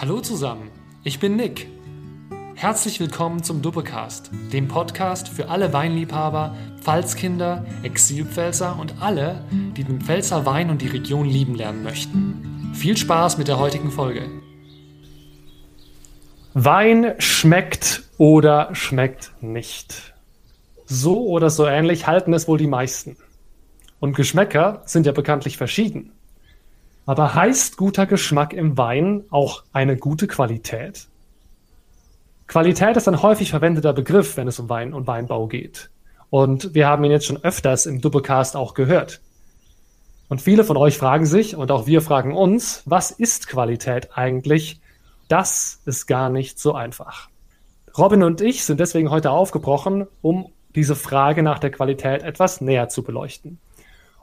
Hallo zusammen, ich bin Nick. Herzlich willkommen zum Duppecast, dem Podcast für alle Weinliebhaber, Pfalzkinder, Exilpfälzer und alle, die den Pfälzer Wein und die Region lieben lernen möchten. Viel Spaß mit der heutigen Folge. Wein schmeckt oder schmeckt nicht. So oder so ähnlich halten es wohl die meisten. Und Geschmäcker sind ja bekanntlich verschieden. Aber heißt guter Geschmack im Wein auch eine gute Qualität? Qualität ist ein häufig verwendeter Begriff, wenn es um Wein und Weinbau geht. Und wir haben ihn jetzt schon öfters im Doppelcast auch gehört. Und viele von euch fragen sich, und auch wir fragen uns, was ist Qualität eigentlich? Das ist gar nicht so einfach. Robin und ich sind deswegen heute aufgebrochen, um diese Frage nach der Qualität etwas näher zu beleuchten.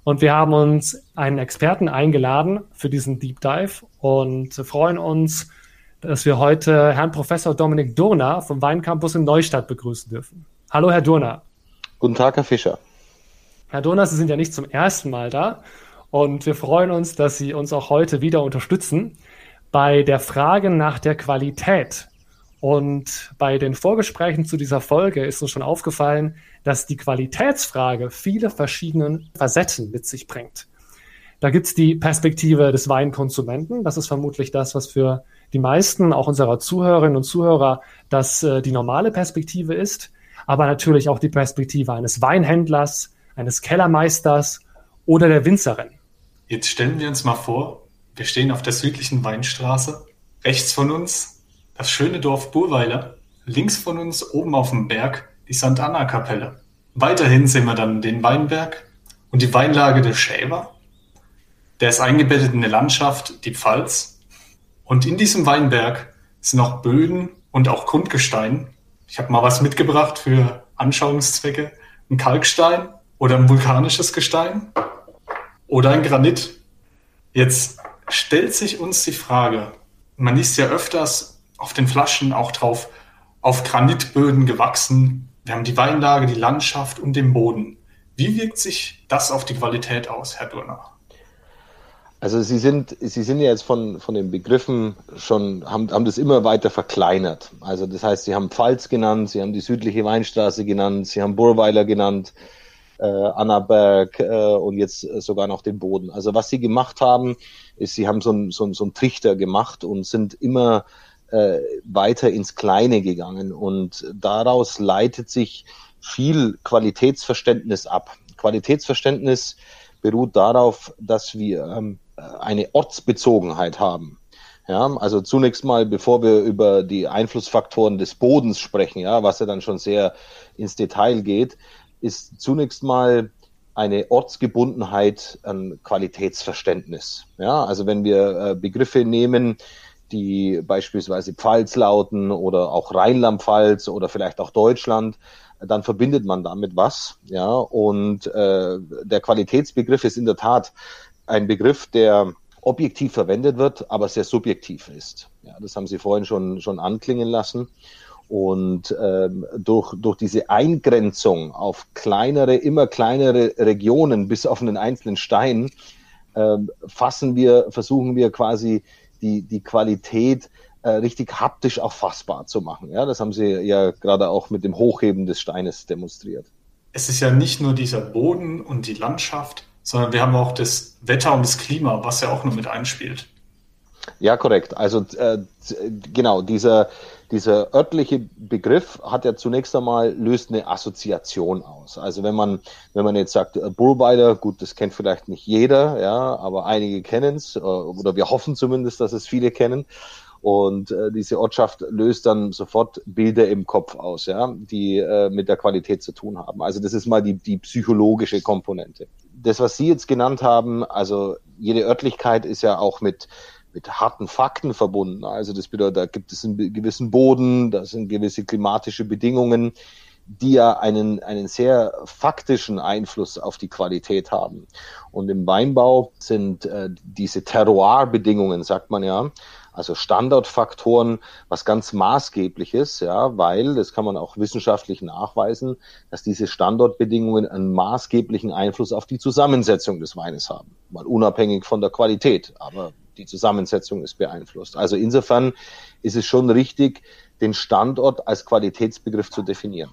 Und wir haben uns einen Experten eingeladen für diesen Deep Dive und freuen uns, dass wir heute Herrn Professor Dominik Durner vom Weincampus in Neustadt begrüßen dürfen. Hallo, Herr Durner. Guten Tag, Herr Fischer. Herr Durner, Sie sind ja nicht zum ersten Mal da und wir freuen uns, dass Sie uns auch heute wieder unterstützen bei der Frage nach der Qualität und bei den Vorgesprächen zu dieser Folge ist uns schon aufgefallen, dass die Qualitätsfrage viele verschiedene Facetten mit sich bringt. Da gibt's die Perspektive des Weinkonsumenten. Das ist vermutlich das, was für die meisten, auch unserer Zuhörerinnen und Zuhörer, das äh, die normale Perspektive ist. Aber natürlich auch die Perspektive eines Weinhändlers, eines Kellermeisters oder der Winzerin. Jetzt stellen wir uns mal vor, wir stehen auf der südlichen Weinstraße. Rechts von uns das schöne Dorf Burweiler, links von uns oben auf dem Berg die St. Anna-Kapelle. Weiterhin sehen wir dann den Weinberg und die Weinlage der Schäber. Der ist eingebettet in eine Landschaft, die Pfalz. Und in diesem Weinberg sind auch Böden und auch Grundgestein. Ich habe mal was mitgebracht für Anschauungszwecke. Ein Kalkstein oder ein vulkanisches Gestein oder ein Granit. Jetzt stellt sich uns die Frage, man liest ja öfters auf den Flaschen auch drauf auf Granitböden gewachsen. Wir haben die Weinlage, die Landschaft und den Boden. Wie wirkt sich das auf die Qualität aus, Herr Durner? Also Sie sind, Sie sind ja jetzt von, von den Begriffen schon, haben, haben das immer weiter verkleinert. Also das heißt, Sie haben Pfalz genannt, Sie haben die südliche Weinstraße genannt, Sie haben Burweiler genannt, äh, Annaberg äh, und jetzt sogar noch den Boden. Also was Sie gemacht haben, ist, Sie haben so einen so, so einen Trichter gemacht und sind immer äh, weiter ins Kleine gegangen. Und daraus leitet sich viel Qualitätsverständnis ab. Qualitätsverständnis beruht darauf, dass wir ähm, eine Ortsbezogenheit haben. Ja, also zunächst mal, bevor wir über die Einflussfaktoren des Bodens sprechen, ja, was ja dann schon sehr ins Detail geht, ist zunächst mal eine Ortsgebundenheit an Qualitätsverständnis. Ja, also wenn wir äh, Begriffe nehmen, die beispielsweise Pfalz lauten oder auch Rheinland-Pfalz oder vielleicht auch Deutschland, dann verbindet man damit was. Ja, und äh, der Qualitätsbegriff ist in der Tat ein Begriff, der objektiv verwendet wird, aber sehr subjektiv ist. Ja, das haben Sie vorhin schon, schon anklingen lassen. Und ähm, durch, durch diese Eingrenzung auf kleinere, immer kleinere Regionen bis auf einen einzelnen Stein ähm, fassen wir, versuchen wir quasi die, die Qualität äh, richtig haptisch auch fassbar zu machen. Ja, das haben Sie ja gerade auch mit dem Hochheben des Steines demonstriert. Es ist ja nicht nur dieser Boden und die Landschaft, sondern wir haben auch das Wetter und das Klima, was ja auch noch mit einspielt. Ja, korrekt. Also äh, genau, dieser, dieser örtliche Begriff hat ja zunächst einmal löst eine Assoziation aus. Also wenn man wenn man jetzt sagt äh, Bullweiler, gut, das kennt vielleicht nicht jeder, ja, aber einige kennen es äh, oder wir hoffen zumindest, dass es viele kennen. Und äh, diese Ortschaft löst dann sofort Bilder im Kopf aus, ja, die äh, mit der Qualität zu tun haben. Also das ist mal die, die psychologische Komponente. Das, was Sie jetzt genannt haben, also jede Örtlichkeit ist ja auch mit mit harten Fakten verbunden. Also das bedeutet, da gibt es einen gewissen Boden, da sind gewisse klimatische Bedingungen, die ja einen, einen sehr faktischen Einfluss auf die Qualität haben. Und im Weinbau sind äh, diese Terroir-Bedingungen, sagt man ja, also Standardfaktoren, was ganz maßgebliches, ja, weil, das kann man auch wissenschaftlich nachweisen, dass diese Standortbedingungen einen maßgeblichen Einfluss auf die Zusammensetzung des Weines haben. Mal unabhängig von der Qualität, aber die Zusammensetzung ist beeinflusst. Also insofern ist es schon richtig, den Standort als Qualitätsbegriff zu definieren.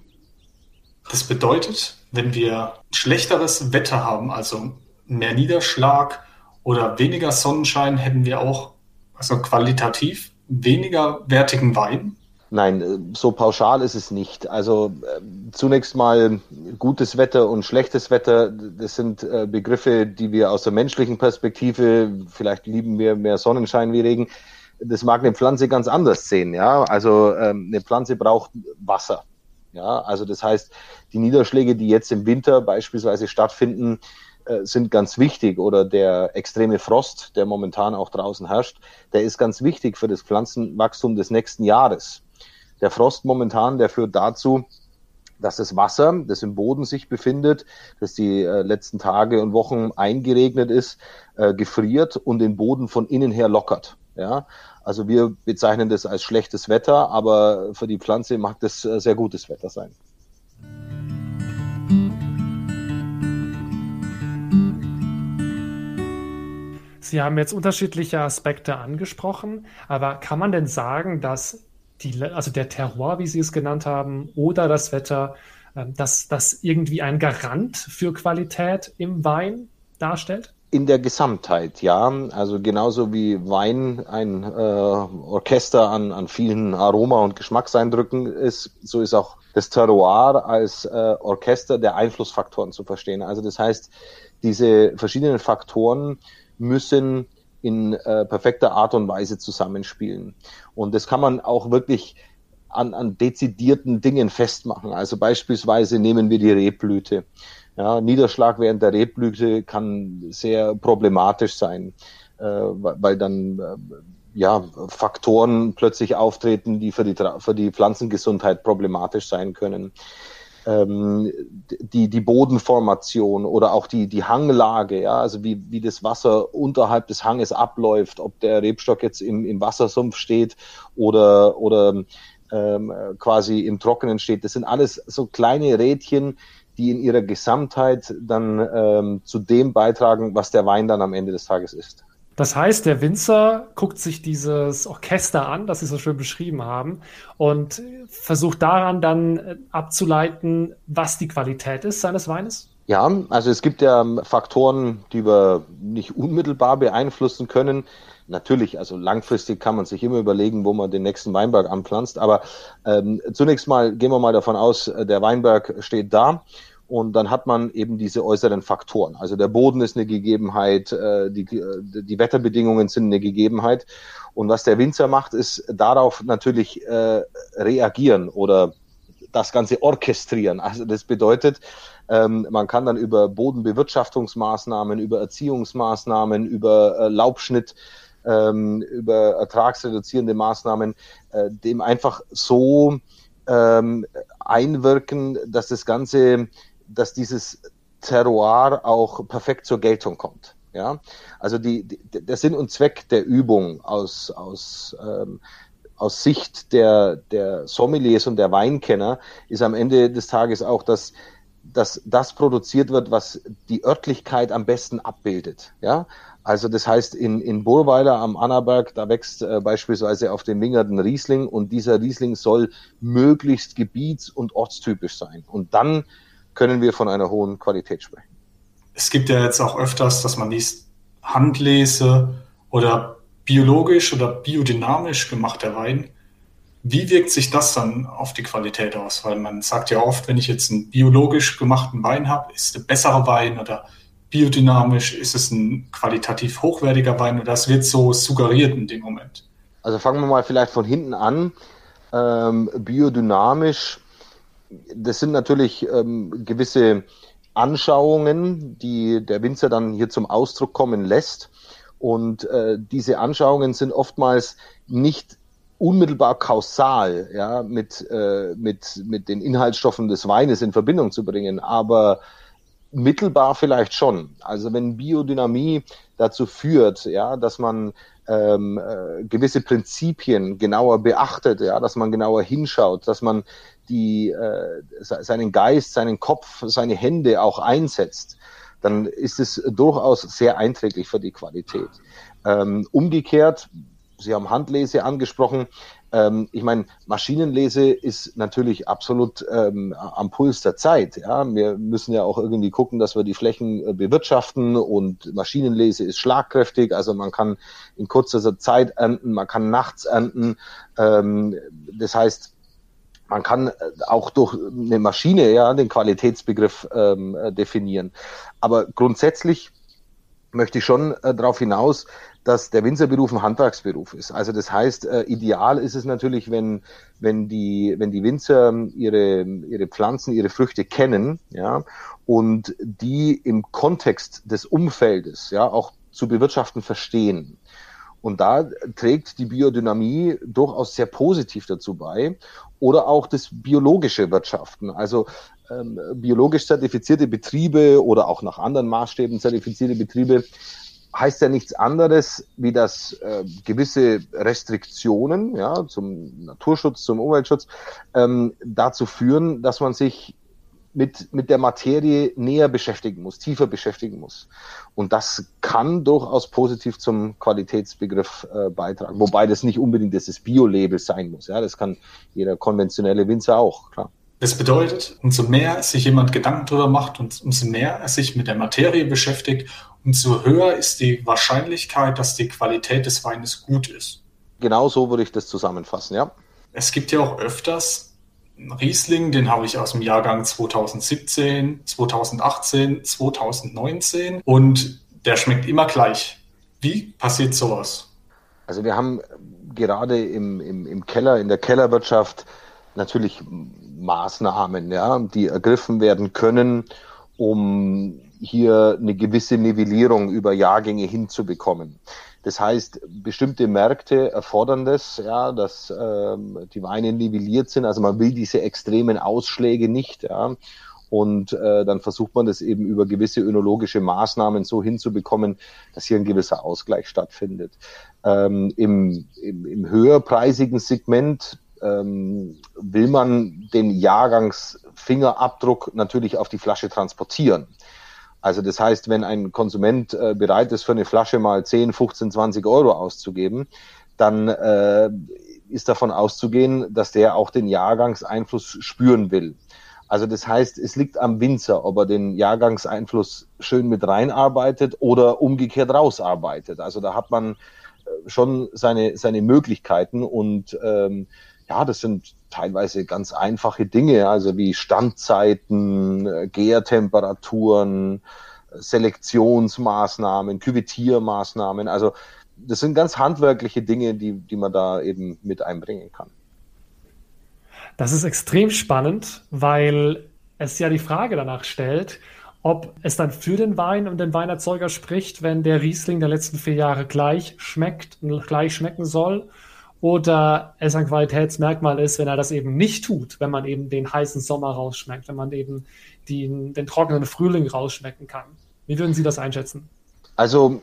Das bedeutet, wenn wir schlechteres Wetter haben, also mehr Niederschlag oder weniger Sonnenschein, hätten wir auch also qualitativ weniger wertigen Wein. Nein, so pauschal ist es nicht. Also äh, zunächst mal gutes Wetter und schlechtes Wetter, das sind äh, Begriffe, die wir aus der menschlichen Perspektive, vielleicht lieben wir mehr Sonnenschein wie Regen, das mag eine Pflanze ganz anders sehen. Ja, also ähm, eine Pflanze braucht Wasser. Ja, also das heißt, die Niederschläge, die jetzt im Winter beispielsweise stattfinden, äh, sind ganz wichtig oder der extreme Frost, der momentan auch draußen herrscht, der ist ganz wichtig für das Pflanzenwachstum des nächsten Jahres. Der Frost momentan, der führt dazu, dass das Wasser, das im Boden sich befindet, das die äh, letzten Tage und Wochen eingeregnet ist, äh, gefriert und den Boden von innen her lockert. Ja, also wir bezeichnen das als schlechtes Wetter, aber für die Pflanze mag das äh, sehr gutes Wetter sein. Sie haben jetzt unterschiedliche Aspekte angesprochen, aber kann man denn sagen, dass die, also der Terroir, wie Sie es genannt haben, oder das Wetter, ähm, dass das irgendwie ein Garant für Qualität im Wein darstellt? In der Gesamtheit, ja. Also genauso wie Wein ein äh, Orchester an, an vielen Aroma- und Geschmackseindrücken ist, so ist auch das Terroir als äh, Orchester der Einflussfaktoren zu verstehen. Also das heißt, diese verschiedenen Faktoren müssen in äh, perfekter Art und Weise zusammenspielen. Und das kann man auch wirklich an, an dezidierten Dingen festmachen. Also beispielsweise nehmen wir die Rebblüte. Ja, Niederschlag während der Rebblüte kann sehr problematisch sein, äh, weil dann äh, ja, Faktoren plötzlich auftreten, die für die, für die Pflanzengesundheit problematisch sein können ähm, die, die Bodenformation oder auch die, die Hanglage, ja, also wie, wie das Wasser unterhalb des Hanges abläuft, ob der Rebstock jetzt im, im Wassersumpf steht oder, oder ähm, quasi im Trockenen steht. Das sind alles so kleine Rädchen, die in ihrer Gesamtheit dann ähm, zu dem beitragen, was der Wein dann am Ende des Tages ist. Das heißt, der Winzer guckt sich dieses Orchester an, das Sie so schön beschrieben haben, und versucht daran dann äh, abzuleiten, was die Qualität ist seines Weines? Ja, also es gibt ja Faktoren, die wir nicht unmittelbar beeinflussen können. Natürlich, also langfristig kann man sich immer überlegen, wo man den nächsten Weinberg anpflanzt. Aber ähm, zunächst mal gehen wir mal davon aus, äh, der Weinberg steht da und dann hat man eben diese äußeren Faktoren. Also der Boden ist eine Gegebenheit, äh, die, äh, die Wetterbedingungen sind eine Gegebenheit. Und was der Winzer macht, ist darauf natürlich äh, reagieren oder das Ganze orchestrieren. Also das bedeutet, ähm, man kann dann über Bodenbewirtschaftungsmaßnahmen, über Erziehungsmaßnahmen, über Laubschnitt, ähm, über ertragsreduzierende Maßnahmen, dem einfach so ähm, einwirken, dass das Ganze dass dieses Terroir auch perfekt zur Geltung kommt. Ja, also die, die, der Sinn und Zweck der Übung aus, aus, ähm, aus Sicht der, der Sommeliers und der Weinkenners ist am Ende des Tages auch, dass, dass das produziert wird, was die Örtlichkeit am besten abbildet. Ja, also das heißt, in, in Burweiler am Annaberg, da wächst äh, beispielsweise auf dem Wingerden Riesling und dieser Riesling soll möglichst gebiets- und ortstypisch sein. Und dann können wir von einer hohen Qualität sprechen. Es gibt ja jetzt auch öfters, dass man liest, Handlese oder biologisch oder biodynamisch gemachter Wein. Wie wirkt sich das dann auf die Qualität aus? Weil man sagt ja oft, wenn ich jetzt einen biologisch gemachten Wein habe, ist es ein besserer Wein oder biodynamisch, ist es ein qualitativ hochwertiger Wein oder das wird so suggeriert in dem Moment. Also fangen wir mal vielleicht von hinten an. Ähm, biodynamisch das sind natürlich ähm, gewisse Anschauungen, die der Winzer dann hier zum Ausdruck kommen lässt. Und äh, diese Anschauungen sind oftmals nicht unmittelbar kausal ja, mit, äh, mit, mit den Inhaltsstoffen des Weines in Verbindung zu bringen, aber mittelbar vielleicht schon. Also wenn Biodynamie dazu führt, ja, dass man ähm, äh, gewisse Prinzipien genauer beachtet, ja, dass man genauer hinschaut, dass man die, äh, seinen Geist, seinen Kopf, seine Hände auch einsetzt, dann ist es durchaus sehr einträglich für die Qualität. Ähm, umgekehrt, Sie haben Handlese angesprochen. Ähm, ich meine, Maschinenlese ist natürlich absolut ähm, am Puls der Zeit. Ja? Wir müssen ja auch irgendwie gucken, dass wir die Flächen äh, bewirtschaften und Maschinenlese ist schlagkräftig. Also man kann in kurzer Zeit ernten, man kann nachts ernten. Ähm, das heißt, man kann äh, auch durch eine Maschine ja den Qualitätsbegriff ähm, äh, definieren. Aber grundsätzlich möchte ich schon äh, darauf hinaus, dass der Winzerberuf ein Handwerksberuf ist. Also das heißt, äh, ideal ist es natürlich, wenn, wenn, die, wenn die Winzer ihre, ihre Pflanzen, ihre Früchte kennen, ja, und die im Kontext des Umfeldes, ja, auch zu bewirtschaften verstehen. Und da trägt die Biodynamie durchaus sehr positiv dazu bei. Oder auch das biologische Wirtschaften. Also ähm, biologisch zertifizierte Betriebe oder auch nach anderen Maßstäben zertifizierte Betriebe heißt ja nichts anderes, wie dass äh, gewisse Restriktionen ja, zum Naturschutz, zum Umweltschutz ähm, dazu führen, dass man sich mit, mit der Materie näher beschäftigen muss, tiefer beschäftigen muss. Und das kann durchaus positiv zum Qualitätsbegriff äh, beitragen. Wobei das nicht unbedingt das Bio-Label sein muss. Ja, das kann jeder konventionelle Winzer auch, klar. Das bedeutet, umso mehr sich jemand Gedanken darüber macht und umso mehr er sich mit der Materie beschäftigt, umso höher ist die Wahrscheinlichkeit, dass die Qualität des Weines gut ist. Genau so würde ich das zusammenfassen, ja. Es gibt ja auch öfters Riesling, den habe ich aus dem Jahrgang 2017, 2018, 2019 und der schmeckt immer gleich. Wie passiert sowas? Also wir haben gerade im, im, im Keller, in der Kellerwirtschaft natürlich Maßnahmen, ja, die ergriffen werden können, um hier eine gewisse Nivellierung über Jahrgänge hinzubekommen. Das heißt, bestimmte Märkte erfordern das, ja, dass ähm, die Weine nivelliert sind. Also man will diese extremen Ausschläge nicht. Ja. Und äh, dann versucht man das eben über gewisse önologische Maßnahmen so hinzubekommen, dass hier ein gewisser Ausgleich stattfindet. Ähm, im, im, Im höherpreisigen Segment ähm, will man den Jahrgangsfingerabdruck natürlich auf die Flasche transportieren. Also das heißt, wenn ein Konsument äh, bereit ist, für eine Flasche mal 10, 15, 20 Euro auszugeben, dann äh, ist davon auszugehen, dass der auch den Jahrgangseinfluss spüren will. Also das heißt, es liegt am Winzer, ob er den Jahrgangseinfluss schön mit reinarbeitet oder umgekehrt rausarbeitet. Also da hat man äh, schon seine, seine Möglichkeiten und ähm, ja, das sind teilweise ganz einfache Dinge, also wie Standzeiten, äh, Gärtemperaturen, Selektionsmaßnahmen, Küvetiermaßnahmen. Also das sind ganz handwerkliche Dinge, die, die man da eben mit einbringen kann. Das ist extrem spannend, weil es ja die Frage danach stellt, ob es dann für den Wein und den Weinerzeuger spricht, wenn der Riesling der letzten vier Jahre gleich schmeckt und gleich schmecken soll oder es ein Qualitätsmerkmal ist, wenn er das eben nicht tut, wenn man eben den heißen Sommer rausschmeckt, wenn man eben den, den trockenen Frühling rausschmecken kann. Wie würden Sie das einschätzen? Also,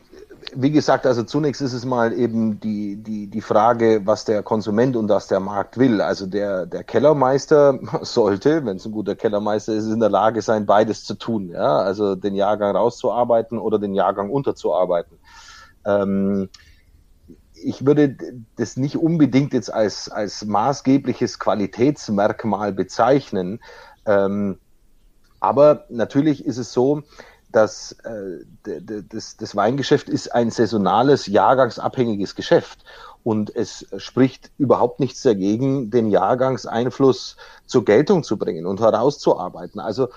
wie gesagt, also zunächst ist es mal eben die, die, die Frage, was der Konsument und was der Markt will. Also der, der Kellermeister sollte, wenn es ein guter Kellermeister ist, in der Lage sein, beides zu tun. Ja? Also den Jahrgang rauszuarbeiten oder den Jahrgang unterzuarbeiten. Ähm, ich würde das nicht unbedingt jetzt als, als maßgebliches Qualitätsmerkmal bezeichnen. Ähm, aber natürlich ist es so, dass äh, das, das Weingeschäft ist ein saisonales, jahrgangsabhängiges Geschäft. Und es spricht überhaupt nichts dagegen, den Jahrgangseinfluss zur Geltung zu bringen und herauszuarbeiten. Also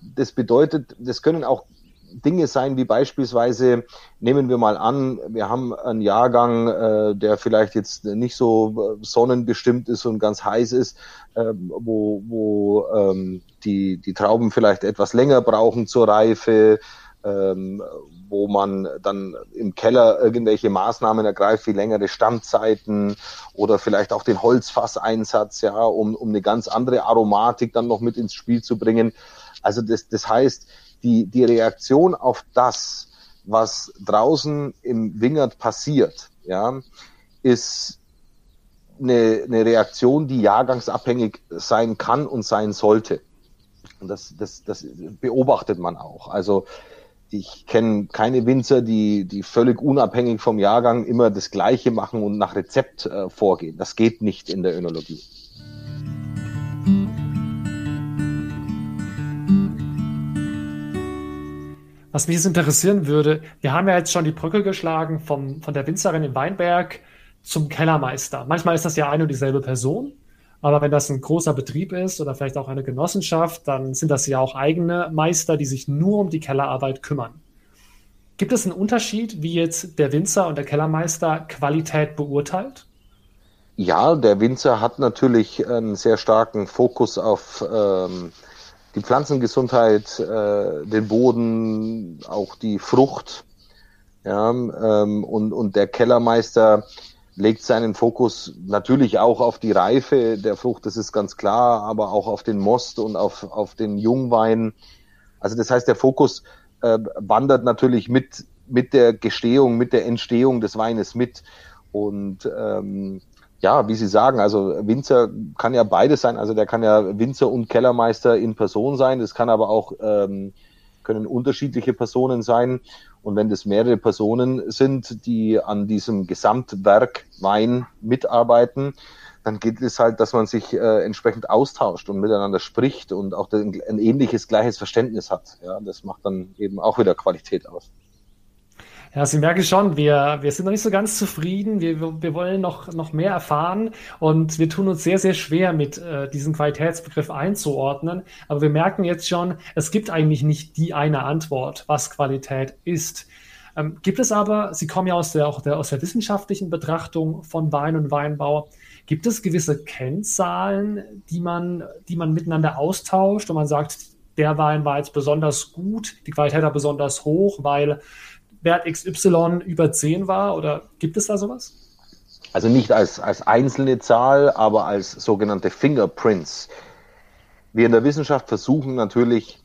das bedeutet, das können auch Dinge sein, wie beispielsweise, nehmen wir mal an, wir haben einen Jahrgang, äh, der vielleicht jetzt nicht so äh, sonnenbestimmt ist und ganz heiß ist, äh, wo, wo ähm, die, die Trauben vielleicht etwas länger brauchen zur Reife, ähm, wo man dann im Keller irgendwelche Maßnahmen ergreift, wie längere Standzeiten oder vielleicht auch den Holzfasseinsatz, ja, um, um eine ganz andere Aromatik dann noch mit ins Spiel zu bringen. Also das, das heißt, die, die Reaktion auf das, was draußen im Wingert passiert, ja, ist eine, eine Reaktion, die jahrgangsabhängig sein kann und sein sollte. Und das, das, das beobachtet man auch. Also ich kenne keine Winzer, die, die völlig unabhängig vom Jahrgang immer das Gleiche machen und nach Rezept äh, vorgehen. Das geht nicht in der Önologie. Was mich jetzt interessieren würde, wir haben ja jetzt schon die Brücke geschlagen vom, von der Winzerin in Weinberg zum Kellermeister. Manchmal ist das ja eine und dieselbe Person, aber wenn das ein großer Betrieb ist oder vielleicht auch eine Genossenschaft, dann sind das ja auch eigene Meister, die sich nur um die Kellerarbeit kümmern. Gibt es einen Unterschied, wie jetzt der Winzer und der Kellermeister Qualität beurteilt? Ja, der Winzer hat natürlich einen sehr starken Fokus auf ähm, die Pflanzengesundheit, äh, den Boden, auch die Frucht. Ja, ähm, und, und der Kellermeister legt seinen Fokus natürlich auch auf die Reife der Frucht, das ist ganz klar, aber auch auf den Most und auf, auf den Jungwein. Also das heißt, der Fokus äh, wandert natürlich mit, mit der Gestehung, mit der Entstehung des Weines mit. Und ähm, ja, wie Sie sagen, also Winzer kann ja beides sein. Also der kann ja Winzer und Kellermeister in Person sein. Das kann aber auch ähm, können unterschiedliche Personen sein. Und wenn das mehrere Personen sind, die an diesem Gesamtwerk Wein mitarbeiten, dann geht es halt, dass man sich äh, entsprechend austauscht und miteinander spricht und auch ein ähnliches, gleiches Verständnis hat. Ja, das macht dann eben auch wieder Qualität aus. Ja, Sie merken schon, wir, wir sind noch nicht so ganz zufrieden. Wir, wir wollen noch, noch mehr erfahren und wir tun uns sehr, sehr schwer, mit äh, diesem Qualitätsbegriff einzuordnen. Aber wir merken jetzt schon, es gibt eigentlich nicht die eine Antwort, was Qualität ist. Ähm, gibt es aber, Sie kommen ja aus der, auch der, aus der wissenschaftlichen Betrachtung von Wein und Weinbau, gibt es gewisse Kennzahlen, die man, die man miteinander austauscht und man sagt, der Wein war jetzt besonders gut, die Qualität war besonders hoch, weil Wert XY über 10 war? Oder gibt es da sowas? Also nicht als, als einzelne Zahl, aber als sogenannte Fingerprints. Wir in der Wissenschaft versuchen natürlich,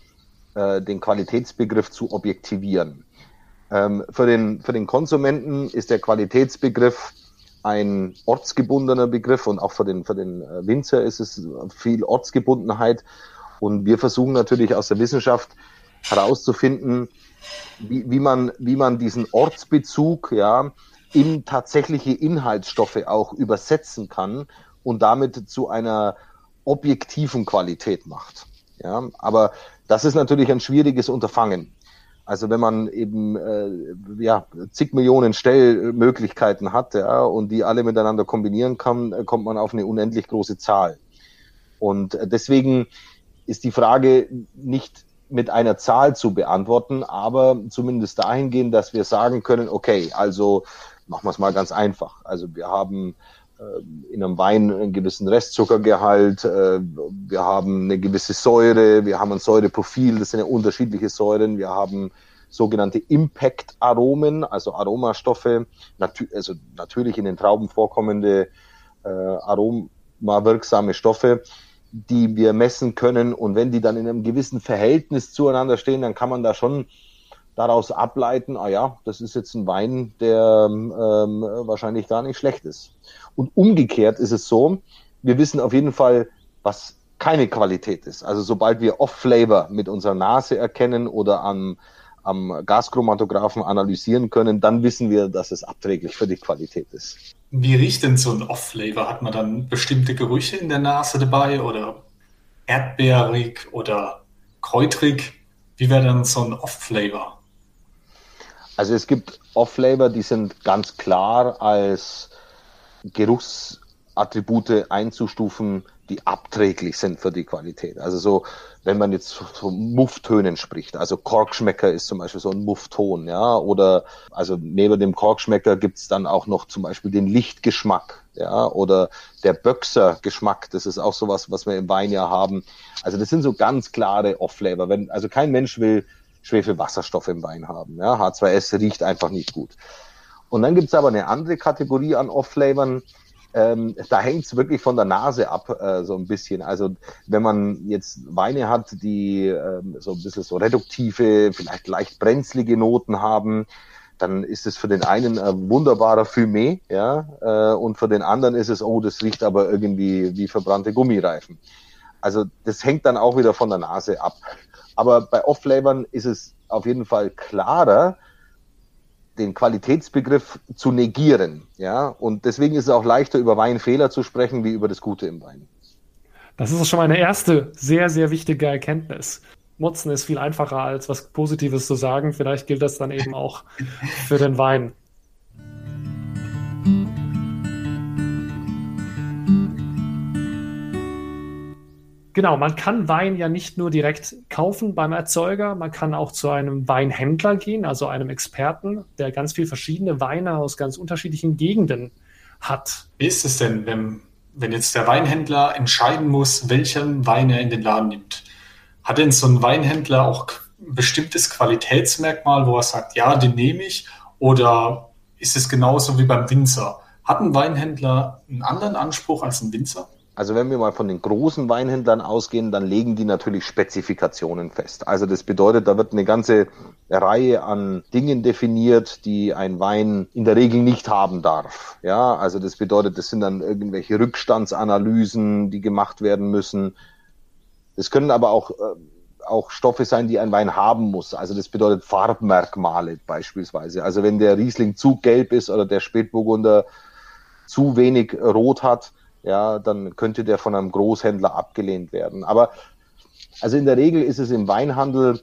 äh, den Qualitätsbegriff zu objektivieren. Ähm, für, den, für den Konsumenten ist der Qualitätsbegriff ein ortsgebundener Begriff und auch für den, für den äh, Winzer ist es viel Ortsgebundenheit. Und wir versuchen natürlich aus der Wissenschaft herauszufinden, wie, wie, man, wie man diesen Ortsbezug ja, in tatsächliche Inhaltsstoffe auch übersetzen kann und damit zu einer objektiven Qualität macht. Ja, aber das ist natürlich ein schwieriges Unterfangen. Also wenn man eben äh, ja, zig Millionen Stellmöglichkeiten hat ja, und die alle miteinander kombinieren kann, kommt man auf eine unendlich große Zahl. Und äh, deswegen ist die Frage nicht mit einer Zahl zu beantworten, aber zumindest dahingehend, dass wir sagen können, okay, also machen wir es mal ganz einfach. Also wir haben äh, in einem Wein einen gewissen Restzuckergehalt, äh, wir haben eine gewisse Säure, wir haben ein Säureprofil, das sind ja unterschiedliche Säuren, wir haben sogenannte Impact-Aromen, also Aromastoffe, natür also natürlich in den Trauben vorkommende äh, aromawirksame Stoffe die wir messen können. Und wenn die dann in einem gewissen Verhältnis zueinander stehen, dann kann man da schon daraus ableiten, ah ja, das ist jetzt ein Wein, der ähm, wahrscheinlich gar nicht schlecht ist. Und umgekehrt ist es so, wir wissen auf jeden Fall, was keine Qualität ist. Also sobald wir Off-Flavor mit unserer Nase erkennen oder am, am Gaschromatographen analysieren können, dann wissen wir, dass es abträglich für die Qualität ist. Wie riecht denn so ein Off-Flavor? Hat man dann bestimmte Gerüche in der Nase dabei oder erdbeerig oder kräutrig? Wie wäre dann so ein Off-Flavor? Also es gibt Off-Flavor, die sind ganz klar als Geruchsattribute einzustufen, die abträglich sind für die Qualität. Also so, wenn man jetzt so Mufftönen spricht, also Korkschmecker ist zum Beispiel so ein Muffton, ja, oder also neben dem Korkschmecker gibt's dann auch noch zum Beispiel den Lichtgeschmack, ja, oder der Böxer-Geschmack, das ist auch sowas, was wir im Wein ja haben. Also das sind so ganz klare Off-Flavor. Wenn, also kein Mensch will Schwefelwasserstoff im Wein haben. Ja, H2S riecht einfach nicht gut. Und dann gibt's aber eine andere Kategorie an Off-Flavern, ähm, da hängt es wirklich von der Nase ab, äh, so ein bisschen. Also wenn man jetzt Weine hat, die ähm, so ein bisschen so reduktive, vielleicht leicht brenzlige Noten haben, dann ist es für den einen ein wunderbarer Fumé, ja, äh, und für den anderen ist es, oh, das riecht aber irgendwie wie verbrannte Gummireifen. Also das hängt dann auch wieder von der Nase ab. Aber bei Off-Flavern ist es auf jeden Fall klarer, den Qualitätsbegriff zu negieren. Ja, und deswegen ist es auch leichter, über Weinfehler zu sprechen, wie über das Gute im Wein. Das ist schon mal eine erste sehr, sehr wichtige Erkenntnis. Nutzen ist viel einfacher als was Positives zu sagen. Vielleicht gilt das dann eben auch für den Wein. Genau, man kann Wein ja nicht nur direkt kaufen beim Erzeuger, man kann auch zu einem Weinhändler gehen, also einem Experten, der ganz viele verschiedene Weine aus ganz unterschiedlichen Gegenden hat. Wie ist es denn, wenn, wenn jetzt der Weinhändler entscheiden muss, welchen Wein er in den Laden nimmt? Hat denn so ein Weinhändler auch ein bestimmtes Qualitätsmerkmal, wo er sagt, ja, den nehme ich? Oder ist es genauso wie beim Winzer? Hat ein Weinhändler einen anderen Anspruch als ein Winzer? Also wenn wir mal von den großen Weinhändlern ausgehen, dann legen die natürlich Spezifikationen fest. Also das bedeutet, da wird eine ganze Reihe an Dingen definiert, die ein Wein in der Regel nicht haben darf. Ja, also das bedeutet, das sind dann irgendwelche Rückstandsanalysen, die gemacht werden müssen. Es können aber auch, äh, auch Stoffe sein, die ein Wein haben muss. Also das bedeutet Farbmerkmale beispielsweise. Also wenn der Riesling zu gelb ist oder der Spätburgunder zu wenig Rot hat, ja, dann könnte der von einem Großhändler abgelehnt werden. Aber also in der Regel ist es im Weinhandel,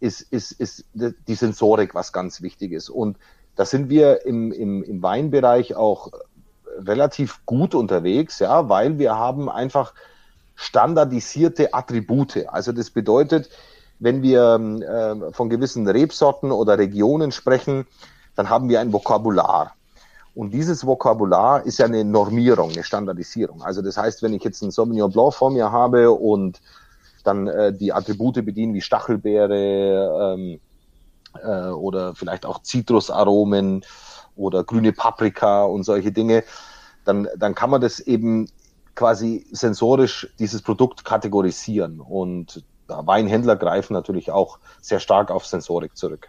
ist, ist, ist die Sensorik was ganz wichtig ist. Und da sind wir im, im, im Weinbereich auch relativ gut unterwegs, ja, weil wir haben einfach standardisierte Attribute. Also das bedeutet, wenn wir äh, von gewissen Rebsorten oder Regionen sprechen, dann haben wir ein Vokabular. Und dieses Vokabular ist ja eine Normierung, eine Standardisierung. Also das heißt, wenn ich jetzt einen Sauvignon Blanc vor mir habe und dann äh, die Attribute bedienen wie Stachelbeere ähm, äh, oder vielleicht auch Zitrusaromen oder grüne Paprika und solche Dinge, dann, dann kann man das eben quasi sensorisch dieses Produkt kategorisieren. Und Weinhändler greifen natürlich auch sehr stark auf Sensorik zurück.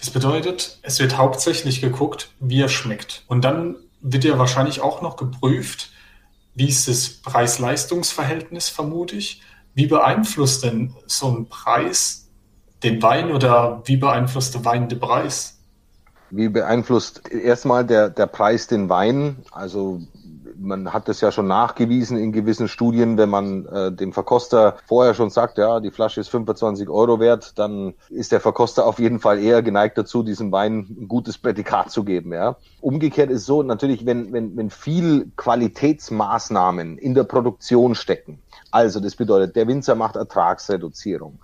Das bedeutet, es wird hauptsächlich geguckt, wie er schmeckt. Und dann wird ja wahrscheinlich auch noch geprüft, wie ist das Preis-Leistungs-Verhältnis, vermute ich. Wie beeinflusst denn so ein Preis den Wein oder wie beeinflusst der Wein den Preis? Wie beeinflusst erstmal der, der Preis den Wein? Also man hat es ja schon nachgewiesen in gewissen Studien, wenn man äh, dem Verkoster vorher schon sagt, ja, die Flasche ist 25 Euro wert, dann ist der Verkoster auf jeden Fall eher geneigt dazu, diesem Wein ein gutes Prädikat zu geben. Ja. Umgekehrt ist so, natürlich, wenn, wenn, wenn viel Qualitätsmaßnahmen in der Produktion stecken, also das bedeutet, der Winzer macht Ertragsreduzierung,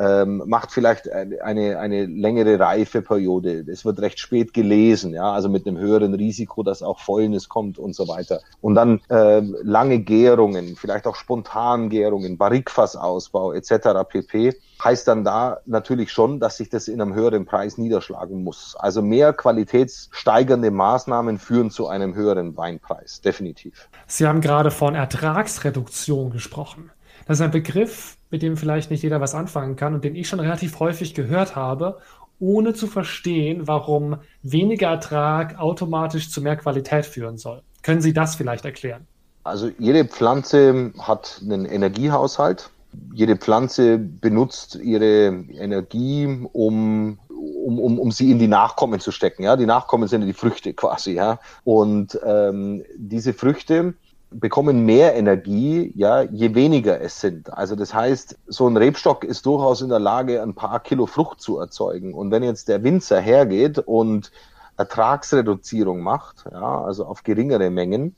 ähm, macht vielleicht eine, eine längere Reifeperiode. Es wird recht spät gelesen, ja, also mit einem höheren Risiko, dass auch Fäulnis kommt und so weiter. Und dann ähm, lange Gärungen, vielleicht auch Spontangärungen, Barrikfassausbau etc. pp. Heißt dann da natürlich schon, dass sich das in einem höheren Preis niederschlagen muss. Also mehr qualitätssteigernde Maßnahmen führen zu einem höheren Weinpreis, definitiv. Sie haben gerade von Ertragsreduktion gesprochen. Das ist ein Begriff, mit dem vielleicht nicht jeder was anfangen kann und den ich schon relativ häufig gehört habe, ohne zu verstehen, warum weniger Ertrag automatisch zu mehr Qualität führen soll. Können Sie das vielleicht erklären? Also jede Pflanze hat einen Energiehaushalt. Jede Pflanze benutzt ihre Energie, um um, um, um sie in die Nachkommen zu stecken. Ja, die Nachkommen sind die Früchte quasi. Ja, und ähm, diese Früchte bekommen mehr Energie, ja, je weniger es sind. Also das heißt, so ein Rebstock ist durchaus in der Lage, ein paar Kilo Frucht zu erzeugen. Und wenn jetzt der Winzer hergeht und Ertragsreduzierung macht, ja, also auf geringere Mengen,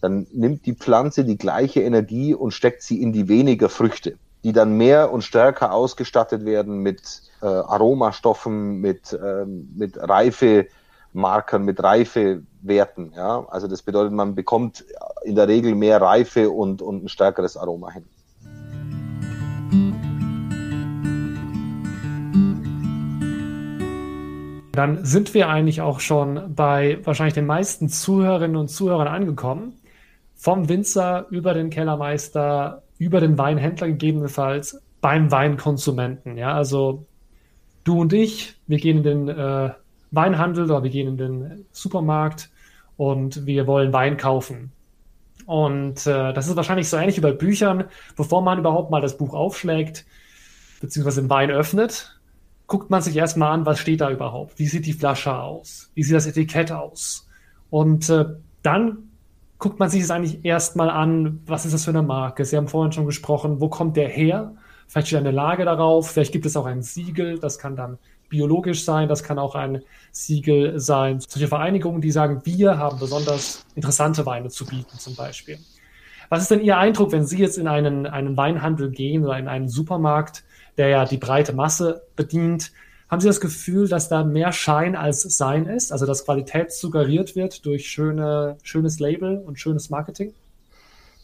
dann nimmt die Pflanze die gleiche Energie und steckt sie in die weniger Früchte, die dann mehr und stärker ausgestattet werden mit äh, Aromastoffen, mit, äh, mit Reife, Markern, mit Reifewerten. Ja? Also das bedeutet, man bekommt in der Regel mehr Reife und, und ein stärkeres Aroma hin. Dann sind wir eigentlich auch schon bei wahrscheinlich den meisten Zuhörerinnen und Zuhörern angekommen. Vom Winzer über den Kellermeister, über den Weinhändler gegebenenfalls beim Weinkonsumenten. Ja, also du und ich, wir gehen in den äh, Weinhandel oder wir gehen in den Supermarkt und wir wollen Wein kaufen. Und äh, das ist wahrscheinlich so ähnlich wie bei Büchern, bevor man überhaupt mal das Buch aufschlägt, beziehungsweise den Wein öffnet, guckt man sich erstmal an, was steht da überhaupt? Wie sieht die Flasche aus? Wie sieht das Etikett aus? Und äh, dann guckt man sich es eigentlich erstmal an, was ist das für eine Marke? Sie haben vorhin schon gesprochen, wo kommt der her? Vielleicht steht eine Lage darauf, vielleicht gibt es auch ein Siegel, das kann dann biologisch sein, das kann auch ein Siegel sein. Solche Vereinigungen, die sagen, wir haben besonders interessante Weine zu bieten, zum Beispiel. Was ist denn Ihr Eindruck, wenn Sie jetzt in einen, einen Weinhandel gehen oder in einen Supermarkt, der ja die breite Masse bedient? Haben Sie das Gefühl, dass da mehr Schein als Sein ist? Also dass Qualität suggeriert wird durch schöne, schönes Label und schönes Marketing?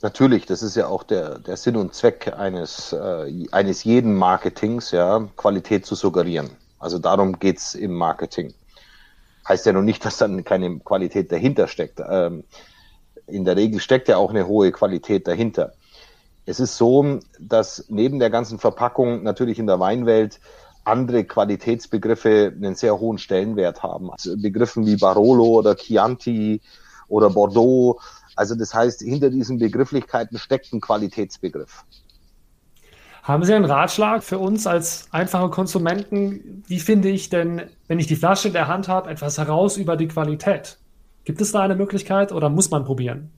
Natürlich, das ist ja auch der, der Sinn und Zweck eines, äh, eines jeden Marketings, ja, Qualität zu suggerieren. Also darum geht's im Marketing. Heißt ja noch nicht, dass dann keine Qualität dahinter steckt. Ähm, in der Regel steckt ja auch eine hohe Qualität dahinter. Es ist so, dass neben der ganzen Verpackung natürlich in der Weinwelt andere Qualitätsbegriffe einen sehr hohen Stellenwert haben. Also Begriffen wie Barolo oder Chianti oder Bordeaux. Also das heißt, hinter diesen Begrifflichkeiten steckt ein Qualitätsbegriff. Haben Sie einen Ratschlag für uns als einfache Konsumenten? Wie finde ich denn, wenn ich die Flasche in der Hand habe, etwas heraus über die Qualität? Gibt es da eine Möglichkeit oder muss man probieren?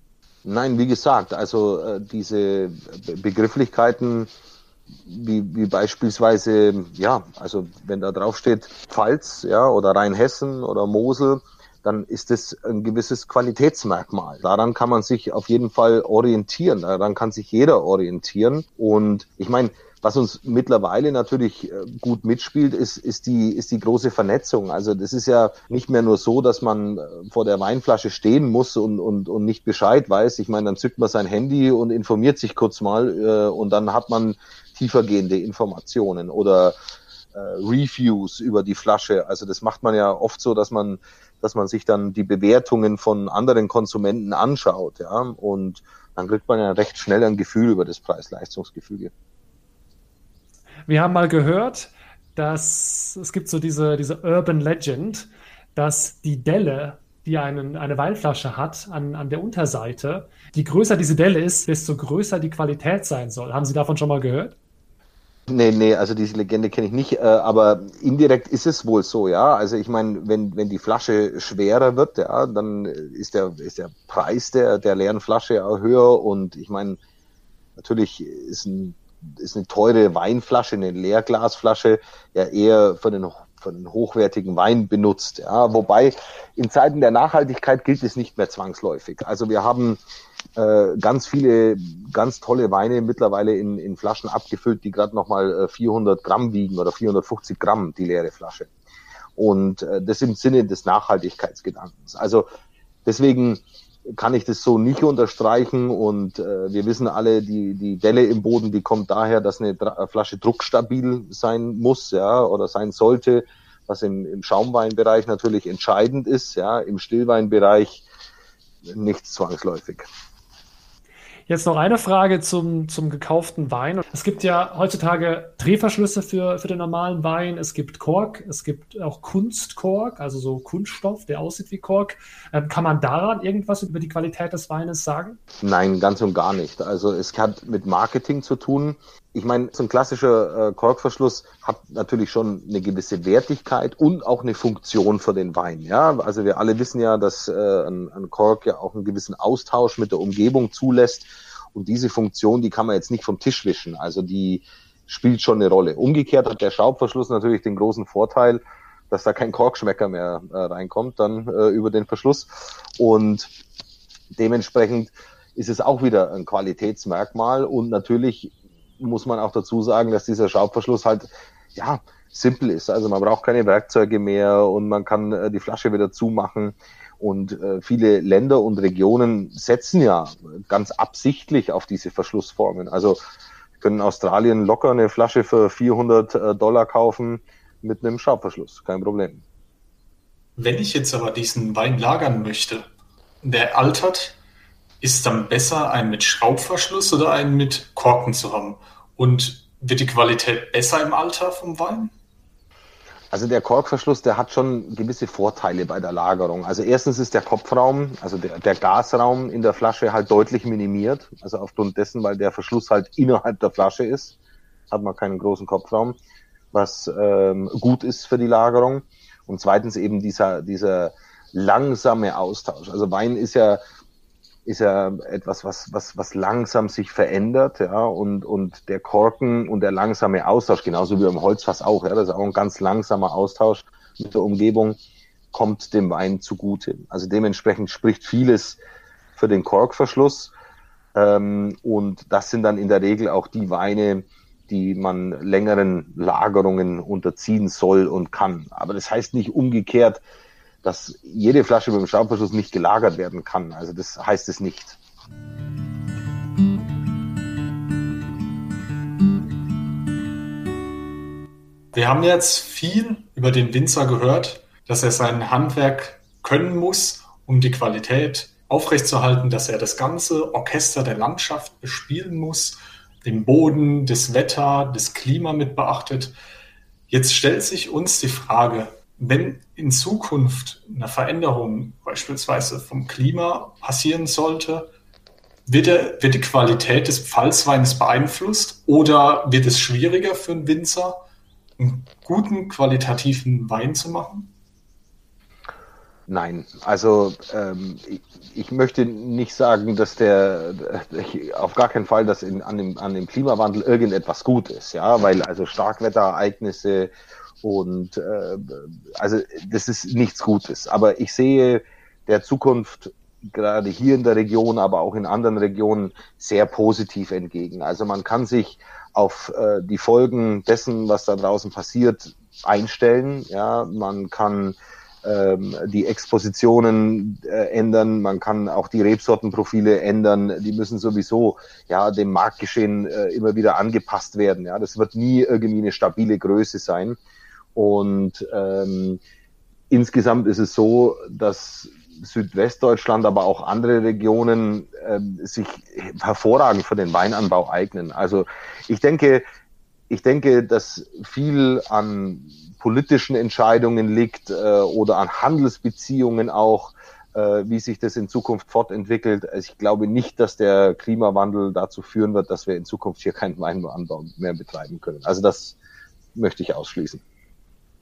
Nein, wie gesagt, also äh, diese Begrifflichkeiten, wie, wie beispielsweise, ja, also wenn da drauf steht Pfalz, ja, oder Rheinhessen oder Mosel, dann ist es ein gewisses Qualitätsmerkmal. Daran kann man sich auf jeden Fall orientieren. Daran kann sich jeder orientieren. Und ich meine, was uns mittlerweile natürlich äh, gut mitspielt, ist, ist, die, ist die große Vernetzung. Also das ist ja nicht mehr nur so, dass man äh, vor der Weinflasche stehen muss und, und, und nicht Bescheid weiß. Ich meine, dann zückt man sein Handy und informiert sich kurz mal äh, und dann hat man tiefergehende Informationen oder äh, Reviews über die Flasche. Also das macht man ja oft so, dass man, dass man sich dann die Bewertungen von anderen Konsumenten anschaut, ja, und dann kriegt man ja recht schnell ein Gefühl über das Preis-Leistungsgefüge. Wir haben mal gehört, dass es gibt so diese, diese Urban Legend, dass die Delle, die einen, eine Weinflasche hat an, an der Unterseite, je größer diese Delle ist, desto größer die Qualität sein soll. Haben Sie davon schon mal gehört? Nee, nee, also diese Legende kenne ich nicht, äh, aber indirekt ist es wohl so, ja. Also ich meine, wenn, wenn die Flasche schwerer wird, ja, dann ist der, ist der Preis der, der leeren Flasche auch höher und ich meine, natürlich ist ein ist eine teure Weinflasche, eine Leerglasflasche, ja eher für den, für den hochwertigen Wein benutzt. Ja, wobei in Zeiten der Nachhaltigkeit gilt es nicht mehr zwangsläufig. Also wir haben äh, ganz viele ganz tolle Weine mittlerweile in, in Flaschen abgefüllt, die gerade nochmal 400 äh, Gramm wiegen oder 450 Gramm die leere Flasche. Und äh, das im Sinne des Nachhaltigkeitsgedankens. Also deswegen kann ich das so nicht unterstreichen und äh, wir wissen alle, die, die Delle im Boden, die kommt daher, dass eine Dra Flasche druckstabil sein muss, ja, oder sein sollte, was im, im Schaumweinbereich natürlich entscheidend ist, ja, im Stillweinbereich nicht zwangsläufig. Jetzt noch eine Frage zum, zum gekauften Wein. Es gibt ja heutzutage Drehverschlüsse für, für den normalen Wein. Es gibt Kork, es gibt auch Kunstkork, also so Kunststoff, der aussieht wie Kork. Ähm, kann man daran irgendwas über die Qualität des Weines sagen? Nein, ganz und gar nicht. Also es hat mit Marketing zu tun. Ich meine, so ein klassischer äh, Korkverschluss hat natürlich schon eine gewisse Wertigkeit und auch eine Funktion für den Wein. Ja, also wir alle wissen ja, dass äh, ein, ein Kork ja auch einen gewissen Austausch mit der Umgebung zulässt. Und diese Funktion, die kann man jetzt nicht vom Tisch wischen. Also die spielt schon eine Rolle. Umgekehrt hat der Schraubverschluss natürlich den großen Vorteil, dass da kein Korkschmecker mehr äh, reinkommt dann äh, über den Verschluss. Und dementsprechend ist es auch wieder ein Qualitätsmerkmal und natürlich muss man auch dazu sagen, dass dieser Schraubverschluss halt, ja, simpel ist. Also man braucht keine Werkzeuge mehr und man kann äh, die Flasche wieder zumachen. Und äh, viele Länder und Regionen setzen ja ganz absichtlich auf diese Verschlussformen. Also können Australien locker eine Flasche für 400 äh, Dollar kaufen mit einem Schraubverschluss, kein Problem. Wenn ich jetzt aber diesen Wein lagern möchte, der altert, ist dann besser, einen mit Schraubverschluss oder einen mit Korken zu haben? Und wird die Qualität besser im Alter vom Wein? Also der Korkverschluss, der hat schon gewisse Vorteile bei der Lagerung. Also erstens ist der Kopfraum, also der, der Gasraum in der Flasche halt deutlich minimiert. Also aufgrund dessen, weil der Verschluss halt innerhalb der Flasche ist, hat man keinen großen Kopfraum. was ähm, gut ist für die Lagerung. Und zweitens eben dieser, dieser langsame Austausch. Also Wein ist ja ist ja etwas, was, was, was langsam sich verändert, ja, und, und der Korken und der langsame Austausch, genauso wie beim Holzfass auch, ja, das ist auch ein ganz langsamer Austausch mit der Umgebung, kommt dem Wein zugute. Also dementsprechend spricht vieles für den Korkverschluss, ähm, und das sind dann in der Regel auch die Weine, die man längeren Lagerungen unterziehen soll und kann. Aber das heißt nicht umgekehrt, dass jede Flasche mit dem Schraubverschluss nicht gelagert werden kann. Also das heißt es nicht. Wir haben jetzt viel über den Winzer gehört, dass er sein Handwerk können muss, um die Qualität aufrechtzuerhalten, dass er das ganze Orchester der Landschaft bespielen muss, den Boden, das Wetter, das Klima mit beachtet. Jetzt stellt sich uns die Frage, wenn in Zukunft eine Veränderung beispielsweise vom Klima passieren sollte, wird, er, wird die Qualität des Pfalzweines beeinflusst oder wird es schwieriger für einen Winzer, einen guten qualitativen Wein zu machen? Nein, also ähm, ich, ich, möchte nicht sagen, dass der ich, auf gar keinen Fall, dass in, an, dem, an dem Klimawandel irgendetwas gut ist, ja, weil also Starkwetterereignisse und äh, also das ist nichts Gutes. Aber ich sehe der Zukunft gerade hier in der Region, aber auch in anderen Regionen sehr positiv entgegen. Also man kann sich auf äh, die Folgen dessen, was da draußen passiert, einstellen. Ja, man kann ähm, die Expositionen äh, ändern, man kann auch die Rebsortenprofile ändern, die müssen sowieso ja dem Marktgeschehen äh, immer wieder angepasst werden. Ja, das wird nie irgendwie eine stabile Größe sein. Und ähm, insgesamt ist es so, dass Südwestdeutschland, aber auch andere Regionen äh, sich hervorragend für den Weinanbau eignen. Also ich denke, ich denke, dass viel an politischen Entscheidungen liegt äh, oder an Handelsbeziehungen auch, äh, wie sich das in Zukunft fortentwickelt. Also ich glaube nicht, dass der Klimawandel dazu führen wird, dass wir in Zukunft hier keinen Weinanbau mehr betreiben können. Also das möchte ich ausschließen.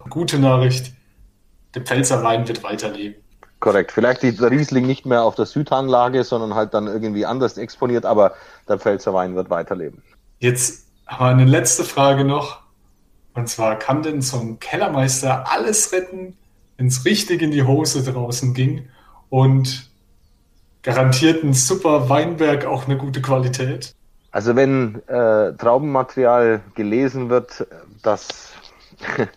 Gute Nachricht. Der Pfälzer Wein wird weiterleben. Korrekt. Vielleicht der Riesling nicht mehr auf der Südhanglage, sondern halt dann irgendwie anders exponiert, aber der Pfälzer Wein wird weiterleben. Jetzt haben wir eine letzte Frage noch. Und zwar, kann denn ein Kellermeister alles retten, wenn es richtig in die Hose draußen ging und garantiert ein super Weinberg auch eine gute Qualität? Also wenn äh, Traubenmaterial gelesen wird, das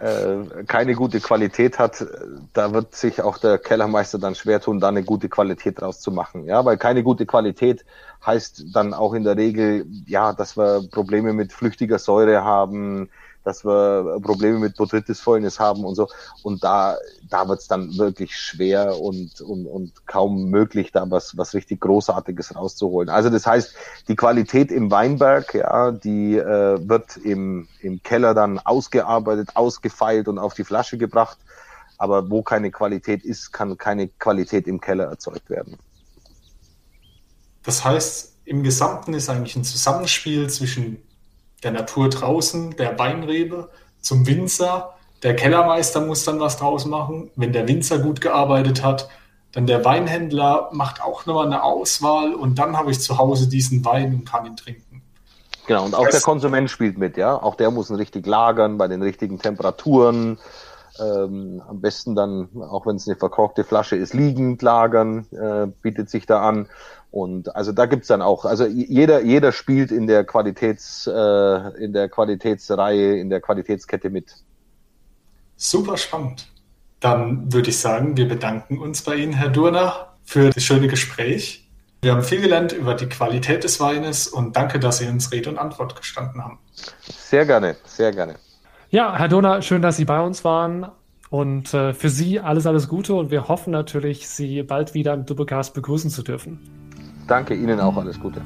äh, keine gute Qualität hat, da wird sich auch der Kellermeister dann schwer tun, da eine gute Qualität draus zu machen. Ja, weil keine gute Qualität heißt dann auch in der Regel, ja, dass wir Probleme mit flüchtiger Säure haben, dass wir Probleme mit Botrytis-Fäulnis haben und so. Und da, da wird's dann wirklich schwer und, und, und kaum möglich, da was, was richtig Großartiges rauszuholen. Also das heißt, die Qualität im Weinberg, ja, die äh, wird im, im Keller dann ausgearbeitet, ausgefeilt und auf die Flasche gebracht. Aber wo keine Qualität ist, kann keine Qualität im Keller erzeugt werden. Das heißt, im Gesamten ist eigentlich ein Zusammenspiel zwischen der Natur draußen, der Weinrebe, zum Winzer. Der Kellermeister muss dann was draus machen. Wenn der Winzer gut gearbeitet hat, dann der Weinhändler macht auch nochmal eine Auswahl und dann habe ich zu Hause diesen Wein und kann ihn trinken. Genau, und auch das der Konsument spielt mit, ja. Auch der muss ihn richtig lagern bei den richtigen Temperaturen. Ähm, am besten dann, auch wenn es eine verkorkte Flasche ist, liegend lagern, äh, bietet sich da an. Und also da gibt's dann auch, also jeder, jeder spielt in der Qualitäts, äh, in der Qualitätsreihe, in der Qualitätskette mit. Super spannend. Dann würde ich sagen, wir bedanken uns bei Ihnen, Herr Durner, für das schöne Gespräch. Wir haben viel gelernt über die Qualität des Weines und danke, dass Sie uns Rede und Antwort gestanden haben. Sehr gerne, sehr gerne. Ja, Herr Donner, schön, dass Sie bei uns waren. Und äh, für Sie alles, alles Gute und wir hoffen natürlich, Sie bald wieder im Doppelcast begrüßen zu dürfen. Danke Ihnen auch alles Gute.